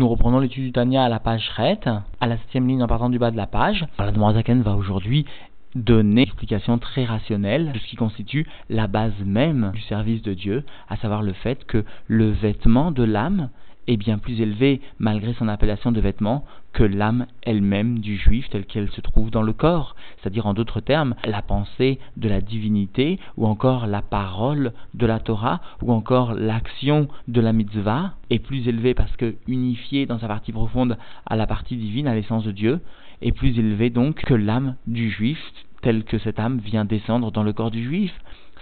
Nous reprenons l'étude du Tania à la page Ret, à la septième ligne en partant du bas de la page. La Zaken va aujourd'hui donner une explication très rationnelle de ce qui constitue la base même du service de Dieu, à savoir le fait que le vêtement de l'âme est bien plus élevé, malgré son appellation de vêtement, que l'âme elle-même du juif telle qu'elle se trouve dans le corps. C'est-à-dire, en d'autres termes, la pensée de la divinité, ou encore la parole de la Torah, ou encore l'action de la mitzvah, est plus élevée parce que unifiée dans sa partie profonde à la partie divine, à l'essence de Dieu, est plus élevée donc que l'âme du juif, telle que cette âme vient descendre dans le corps du juif.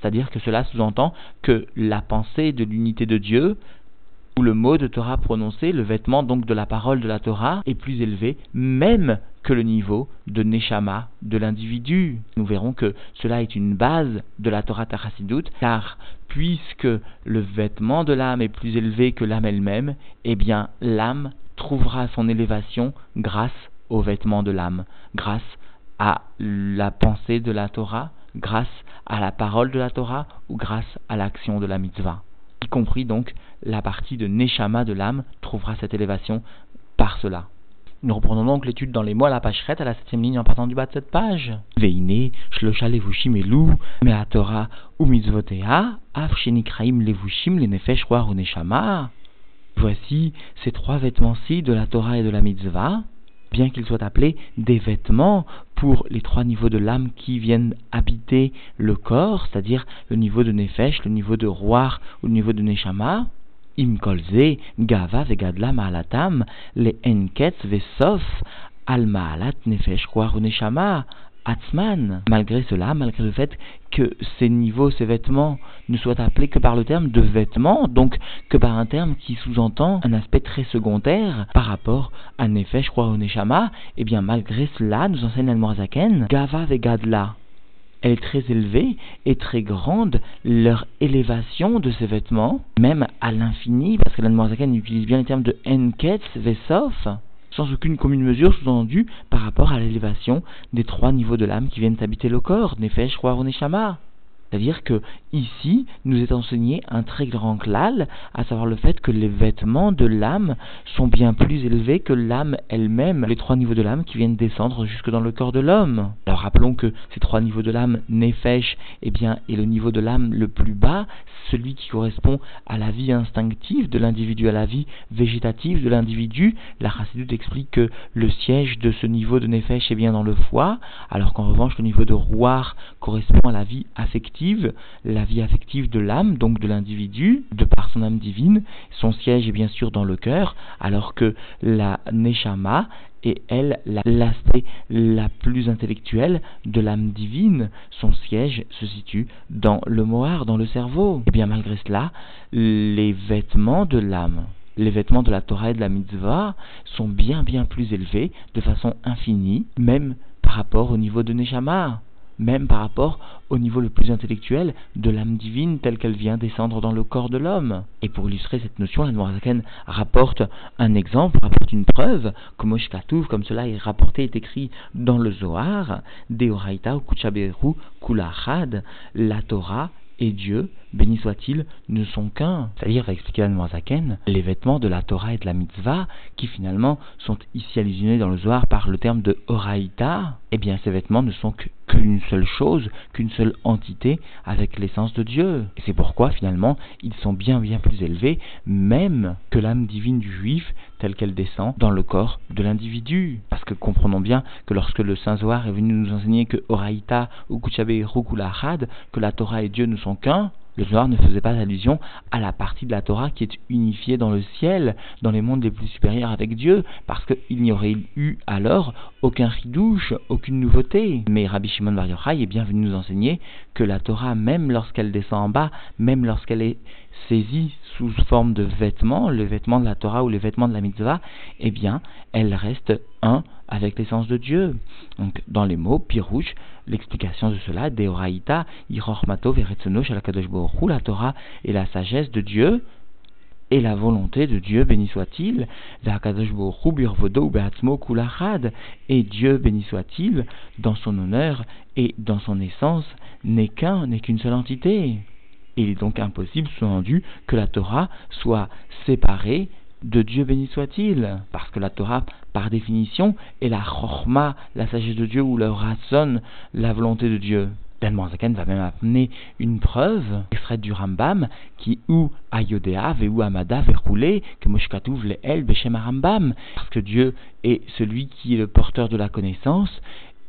C'est-à-dire que cela sous-entend que la pensée de l'unité de Dieu le mot de Torah prononcé, le vêtement donc de la parole de la Torah, est plus élevé même que le niveau de Neshama de l'individu. Nous verrons que cela est une base de la Torah Tarasidut, car puisque le vêtement de l'âme est plus élevé que l'âme elle-même, eh bien l'âme trouvera son élévation grâce au vêtement de l'âme, grâce à la pensée de la Torah, grâce à la parole de la Torah ou grâce à l'action de la mitzvah y compris donc la partie de Neshama de l'âme trouvera cette élévation par cela. Nous reprenons donc l'étude dans les mots à la page à la septième ligne en partant du bas de cette page. Veine, shlosha levushim elu, mea Torah ou af shenikraim levushim lenefesh ou neshama. Voici ces trois vêtements-ci de la Torah et de la mitzvah, bien qu'ils soient appelés des vêtements pour les trois niveaux de l'âme qui viennent habiter le corps, c'est-à-dire le niveau de Nefesh, le niveau de Roar ou le niveau de Neshama, Imkolze, Gava vegadla ma'alatam, les Enketz vesof, al ma'alat Nefesh Neshama, Atzman. Malgré cela, malgré le fait que ces niveaux, ces vêtements, ne soient appelés que par le terme de vêtements, donc que par un terme qui sous-entend un aspect très secondaire par rapport à Nefesh, Neshama, et eh bien malgré cela, nous enseigne Al-Morzaken, Gava Vegadla. Elle est très élevée et très grande, leur élévation de ces vêtements, même à l'infini, parce que l'Al-Morzaken utilise bien le terme de Enketz, Vesof, sans aucune commune mesure sous-entendue par rapport à l'élévation des trois niveaux de l'âme qui viennent habiter le corps, Nefesh, Roi, Neshama. C'est-à-dire que ici nous est enseigné un très grand klal, à savoir le fait que les vêtements de l'âme sont bien plus élevés que l'âme elle-même, les trois niveaux de l'âme qui viennent descendre jusque dans le corps de l'homme. Alors rappelons que ces trois niveaux de l'âme, nefesh, eh bien, est le niveau de l'âme le plus bas, celui qui correspond à la vie instinctive de l'individu, à la vie végétative de l'individu. La Chassidut explique que le siège de ce niveau de nefesh est bien dans le foie, alors qu'en revanche le niveau de rouar correspond à la vie affective la vie affective de l'âme, donc de l'individu, de par son âme divine. Son siège est bien sûr dans le cœur, alors que la Neshama est elle l'aspect la, plus intellectuelle de l'âme divine. Son siège se situe dans le mohar, dans le cerveau. Et bien malgré cela, les vêtements de l'âme les vêtements de la Torah et de la mitzvah sont bien bien plus élevés de façon infinie, même par rapport au niveau de Neshama même par rapport au niveau le plus intellectuel de l'âme divine telle qu'elle vient descendre dans le corps de l'homme. Et pour illustrer cette notion, la Noirzaken rapporte un exemple, rapporte une preuve, comme comme cela est rapporté, est écrit dans le Zohar, Deoraita ou Kuchaberu Kulachad, la Torah et Dieu, béni soit-il, ne sont qu'un. C'est-à-dire, va expliquer la Noirzaken, les vêtements de la Torah et de la mitzvah, qui finalement sont ici allusionnés dans le Zohar par le terme de Oraita, eh bien ces vêtements ne sont que qu'une seule chose, qu'une seule entité avec l'essence de Dieu. Et c'est pourquoi finalement ils sont bien bien plus élevés même que l'âme divine du juif telle qu'elle descend dans le corps de l'individu. Parce que comprenons bien que lorsque le Saint Zohar est venu nous enseigner que Oraïta ou Kuchabe Had, que la Torah et Dieu ne sont qu'un, le Zohar ne faisait pas allusion à la partie de la Torah qui est unifiée dans le ciel, dans les mondes les plus supérieurs avec Dieu, parce qu'il n'y aurait eu alors aucun ridouche, aucune nouveauté. Mais Rabbi Shimon Bar Yochai est bien venu nous enseigner que la Torah, même lorsqu'elle descend en bas, même lorsqu'elle est saisie sous forme de vêtements, le vêtement de la Torah ou le vêtement de la mitzvah, eh bien, elle reste un avec l'essence de Dieu. Donc, dans les mots, Pirouche, l'explication de cela, Deoraita, Irormato, Veretsono, Shalakadosh la Torah et la sagesse de Dieu, et la volonté de Dieu, béni soit-il, et Dieu, béni soit-il, dans son honneur et dans son essence, n'est qu'un, n'est qu'une seule entité. Il est donc impossible, sous-entendu, que la Torah soit séparée de Dieu béni soit-il, parce que la Torah, par définition, est la chorma, la sagesse de Dieu, ou le ratson, la volonté de Dieu. Dan Zaken va même amener une preuve extraite du Rambam qui ou Ayodea ve ou Amada verroulé que Moshkatouv le El Beshem Rambam parce que Dieu est celui qui est le porteur de la connaissance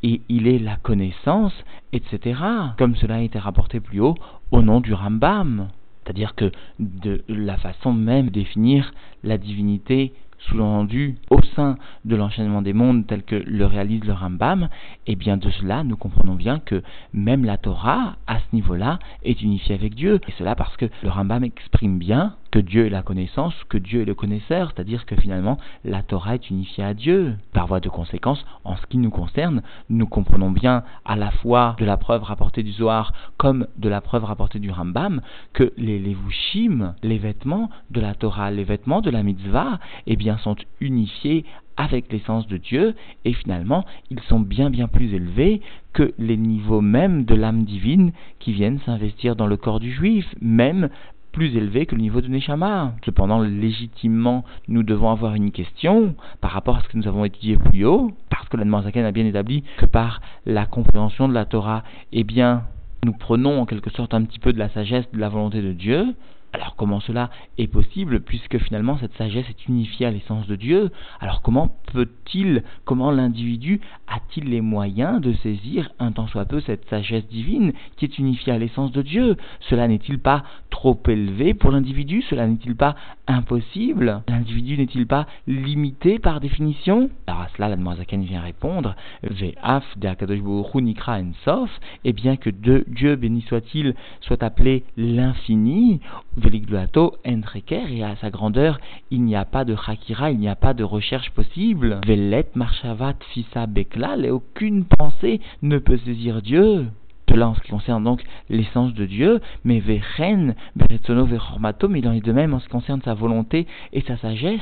et il est la connaissance, etc. Comme cela a été rapporté plus haut au nom du Rambam. C'est-à-dire que de la façon même de définir la divinité sous-entendu au sein de l'enchaînement des mondes tel que le réalise le Rambam, et eh bien de cela nous comprenons bien que même la Torah, à ce niveau-là, est unifiée avec Dieu. Et cela parce que le Rambam exprime bien que Dieu est la connaissance, que Dieu est le connaisseur, c'est-à-dire que finalement la Torah est unifiée à Dieu. Par voie de conséquence, en ce qui nous concerne, nous comprenons bien à la fois de la preuve rapportée du Zohar comme de la preuve rapportée du Rambam que les levushim, les vêtements de la Torah, les vêtements de la mitzvah, eh bien sont unifiés avec l'essence de Dieu et finalement ils sont bien bien plus élevés que les niveaux même de l'âme divine qui viennent s'investir dans le corps du juif, même plus élevé que le niveau de Neshama. Cependant, légitimement, nous devons avoir une question par rapport à ce que nous avons étudié plus haut, parce que l'Admarzaken a bien établi que par la compréhension de la Torah, eh bien, nous prenons en quelque sorte un petit peu de la sagesse de la volonté de Dieu, alors comment cela est possible puisque finalement cette sagesse est unifiée à l'essence de Dieu? Alors comment peut-il, comment l'individu a-t-il les moyens de saisir un tant soit peu cette sagesse divine qui est unifiée à l'essence de Dieu? Cela n'est-il pas trop élevé pour l'individu? Cela n'est-il pas impossible? L'individu n'est-il pas limité par définition? Alors à cela la Zaken vient répondre Ve'af de nikra ensof et bien que Dieu béni soit-il soit appelé l'infini Veligluato Entreker, et à sa grandeur, il n'y a pas de Hakira, il n'y a pas de recherche possible. Velet Marshavat Fisa Beklal, et aucune pensée ne peut saisir Dieu. Cela en ce qui concerne donc l'essence de Dieu, mais Vechen, Beretsono Vechormato, mais dans les deux mêmes en ce qui concerne sa volonté et sa sagesse.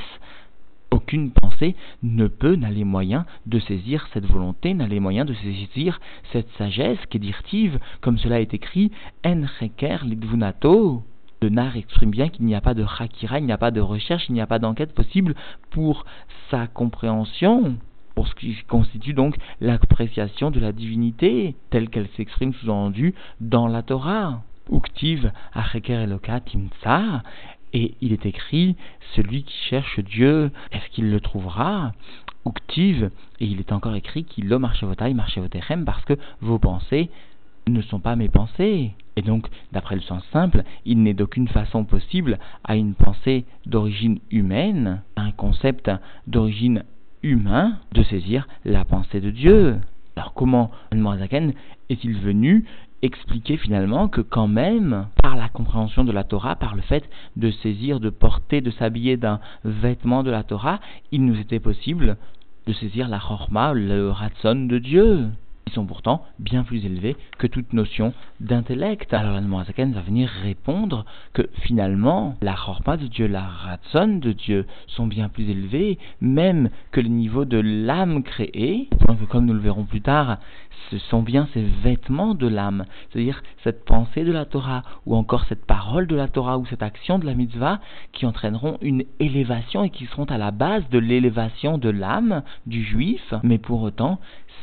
Aucune pensée ne peut, n'a les moyens de saisir cette volonté, n'a les moyens de saisir cette sagesse, qui est directive, comme cela est écrit, En Reker Lidvunato. Le Nar exprime bien qu'il n'y a pas de hakira, il n'y a pas de recherche, il n'y a pas d'enquête possible pour sa compréhension, pour ce qui constitue donc l'appréciation de la divinité telle qu'elle s'exprime sous-entendu dans la Torah. Uktiv Acheker Eloka Timtsa, et il est écrit celui qui cherche Dieu, est-ce qu'il le trouvera? Uktiv, et il est encore écrit qu'il lo marchevotai marchevotechem parce que vos pensées ne sont pas mes pensées. Et donc, d'après le sens simple, il n'est d'aucune façon possible à une pensée d'origine humaine, à un concept d'origine humain, de saisir la pensée de Dieu. Alors comment Zaken est-il venu expliquer finalement que quand même, par la compréhension de la Torah, par le fait de saisir, de porter, de s'habiller d'un vêtement de la Torah, il nous était possible de saisir la chorma, le ratson de Dieu? Sont pourtant bien plus élevés que toute notion d'intellect. Alors la Zaken va venir répondre que finalement, la chorma de Dieu, la ratson de Dieu sont bien plus élevés, même que le niveau de l'âme créée, comme nous le verrons plus tard, ce sont bien ces vêtements de l'âme, c'est-à-dire cette pensée de la Torah, ou encore cette parole de la Torah, ou cette action de la mitzvah, qui entraîneront une élévation et qui seront à la base de l'élévation de l'âme du juif, mais pour autant,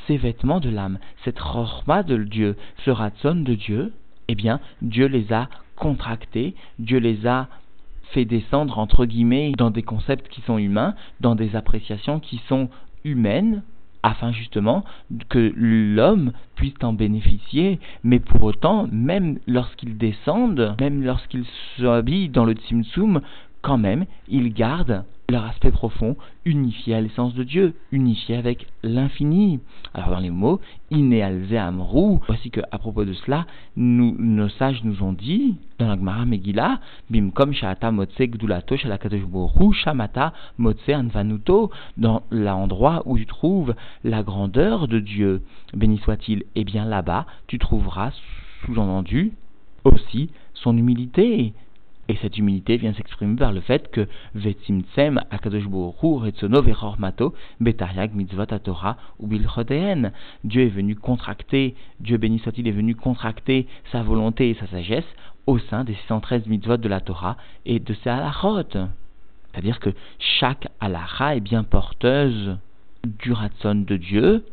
ces vêtements de l'âme, cette chorma de Dieu, ce ratson de Dieu, eh bien, Dieu les a contractés, Dieu les a fait descendre, entre guillemets, dans des concepts qui sont humains, dans des appréciations qui sont humaines, afin justement que l'homme puisse en bénéficier, mais pour autant, même lorsqu'ils descendent, même lorsqu'ils s'habillent dans le Tsimtsum, quand même, ils gardent leur aspect profond, unifié à l'essence de Dieu, unifié avec l'infini. Alors dans les mots, Inéalze Amrou, voici que à propos de cela, nos sages nous ont dit, dans la Gemara Megillah, Bimkom Shata Motse Gdulato Shamata Motse Anvanuto, dans l'endroit où tu trouves la grandeur de Dieu, béni soit-il, et eh bien là-bas, tu trouveras, sous-entendu, aussi son humilité, et cette humilité vient s'exprimer par le fait que Akadosh Retsono Vechormato Betariag Mitzvot Torah ou Dieu est venu contracter, Dieu béni soit-il, est venu contracter sa volonté et sa sagesse au sein des 613 mitzvot de la Torah et de ses halachot. C'est-à-dire que chaque halacha est bien porteuse du ratson de Dieu,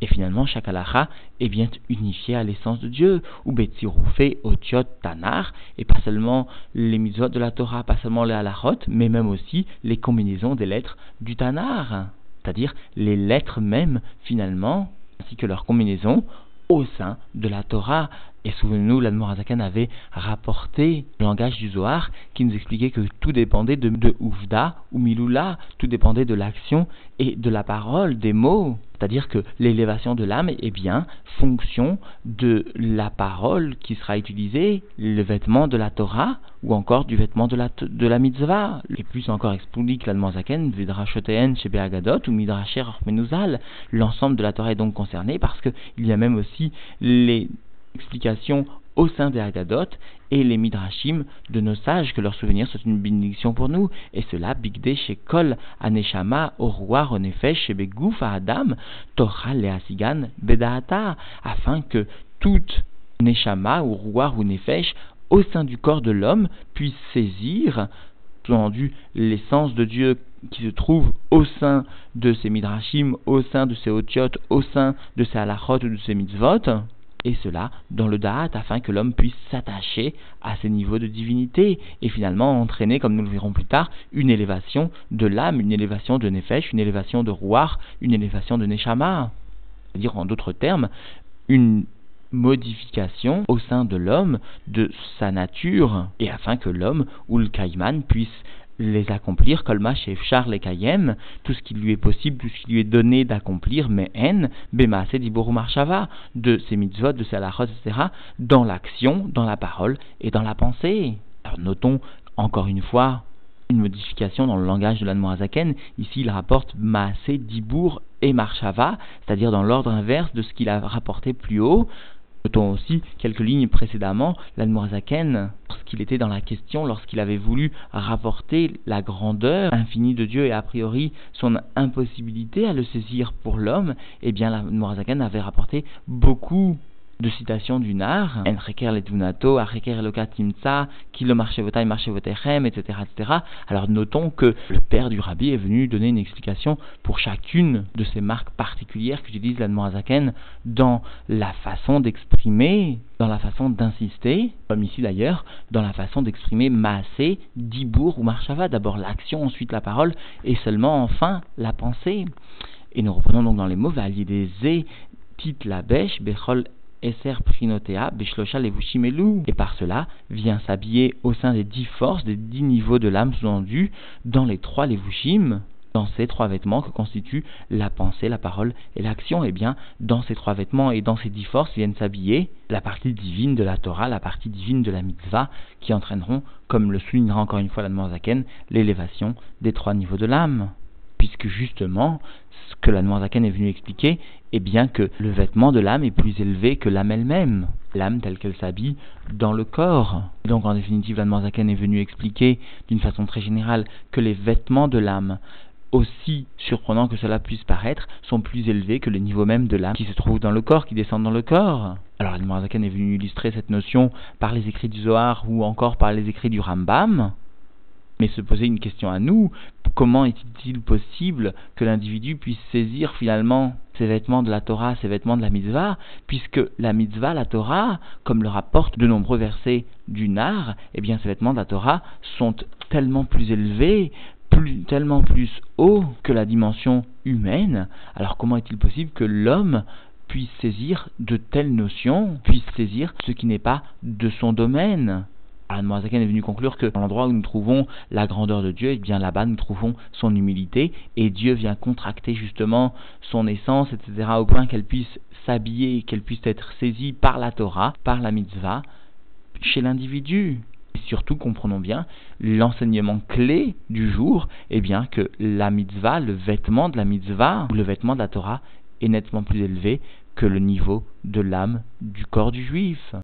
et finalement, chaque halacha est bien unifié à l'essence de Dieu. Ou betsiroufé, otiot, tanar, et pas seulement les mitzvot de la Torah, pas seulement les halachot, mais même aussi les combinaisons des lettres du tanar. C'est-à-dire les lettres mêmes, finalement, ainsi que leurs combinaisons au sein de la Torah. Et souvenez-nous, l'Admorazakan avait rapporté le langage du Zohar qui nous expliquait que tout dépendait de, de ou Miloula, tout dépendait de l'action et de la parole, des mots. C'est-à-dire que l'élévation de l'âme est bien fonction de la parole qui sera utilisée, le vêtement de la Torah ou encore du vêtement de la, mitzvah. Et plus encore explique l'Admorazakan, Vidrachoteen chez ou Midrasher Menuzal. L'ensemble de la Torah est donc concerné parce qu'il y a même aussi les explications au sein des Haggadot et les Midrashim de nos sages, que leur souvenir soit une bénédiction pour nous. Et cela, Bigde chez Kol, Aneshama, roi Renefesh, Begouf, Adam, Torah, Leasigan, Bedahata, afin que toute Neshama, ou roi ou Nefesh, au sein du corps de l'homme, puisse saisir, entendu, l'essence de Dieu qui se trouve au sein de ces midrashim, au sein de ces otiotes, au sein de ces halachot ou de ces mitzvot, et cela dans le da'at afin que l'homme puisse s'attacher à ces niveaux de divinité et finalement entraîner, comme nous le verrons plus tard, une élévation de l'âme, une élévation de Nefesh, une élévation de Rouar, une élévation de Neshama. C'est-à-dire en d'autres termes, une modification au sein de l'homme de sa nature et afin que l'homme ou le caïman puisse les accomplir, Kolma chez Charles et Kayem, tout ce qui lui est possible, tout ce qui lui est donné d'accomplir, mais en, Bema, Diboru Marshava, de ses mitzvot, de ses halachot, etc., dans l'action, dans la parole et dans la pensée. Alors notons encore une fois une modification dans le langage de l'Anmoazaken. Ici, il rapporte Maasé, Dibour et Marshava, c'est-à-dire dans l'ordre inverse de ce qu'il a rapporté plus haut. Notons aussi quelques lignes précédemment, l'Anmoazaken, lorsqu'il était dans la question, lorsqu'il avait voulu rapporter la grandeur infinie de Dieu et a priori son impossibilité à le saisir pour l'homme, eh bien l'Anmoazaken avait rapporté beaucoup de citations du nar, Enreker letunato, Areker lokatimtsa, Kilo marchevotai marchevotechem, etc., etc. Alors notons que le père du rabbi est venu donner une explication pour chacune de ces marques particulières qu'utilise l'Admorazaken dans la façon d'exprimer, dans la façon d'insister, comme ici d'ailleurs, dans la façon d'exprimer maasé, dibour ou marchava. D'abord l'action, ensuite la parole, et seulement enfin la pensée. Et nous reprenons donc dans les mots, des tit la bêche, bechol Esser Prinotea, Levushimelu, et par cela vient s'habiller au sein des dix forces, des dix niveaux de l'âme sous-endue, dans les trois Levushim, dans ces trois vêtements que constituent la pensée, la parole et l'action, et eh bien, dans ces trois vêtements et dans ces dix forces viennent s'habiller la partie divine de la Torah, la partie divine de la mitzvah, qui entraîneront, comme le soulignera encore une fois la Zaken, l'élévation des trois niveaux de l'âme. Puisque justement, ce que la Noirzaken est venu expliquer est bien que le vêtement de l'âme est plus élevé que l'âme elle-même, l'âme telle qu'elle s'habille dans le corps. Donc en définitive, la Noirzaken est venu expliquer d'une façon très générale que les vêtements de l'âme, aussi surprenant que cela puisse paraître, sont plus élevés que le niveau même de l'âme qui se trouve dans le corps, qui descend dans le corps. Alors la Zaken est venu illustrer cette notion par les écrits du Zohar ou encore par les écrits du Rambam mais se poser une question à nous, comment est-il possible que l'individu puisse saisir finalement ces vêtements de la Torah, ces vêtements de la mitzvah, puisque la mitzvah, la Torah, comme le rapportent de nombreux versets du Nar, eh bien ces vêtements de la Torah sont tellement plus élevés, tellement plus hauts que la dimension humaine, alors comment est-il possible que l'homme puisse saisir de telles notions, puisse saisir ce qui n'est pas de son domaine? Anne est venu conclure que dans l'endroit où nous trouvons la grandeur de Dieu, et eh bien là-bas nous trouvons son humilité, et Dieu vient contracter justement son essence, etc., au point qu'elle puisse s'habiller, qu'elle puisse être saisie par la Torah, par la mitzvah, chez l'individu. Et surtout, comprenons bien, l'enseignement clé du jour, eh bien que la mitzvah, le vêtement de la mitzvah, ou le vêtement de la Torah, est nettement plus élevé que le niveau de l'âme du corps du juif.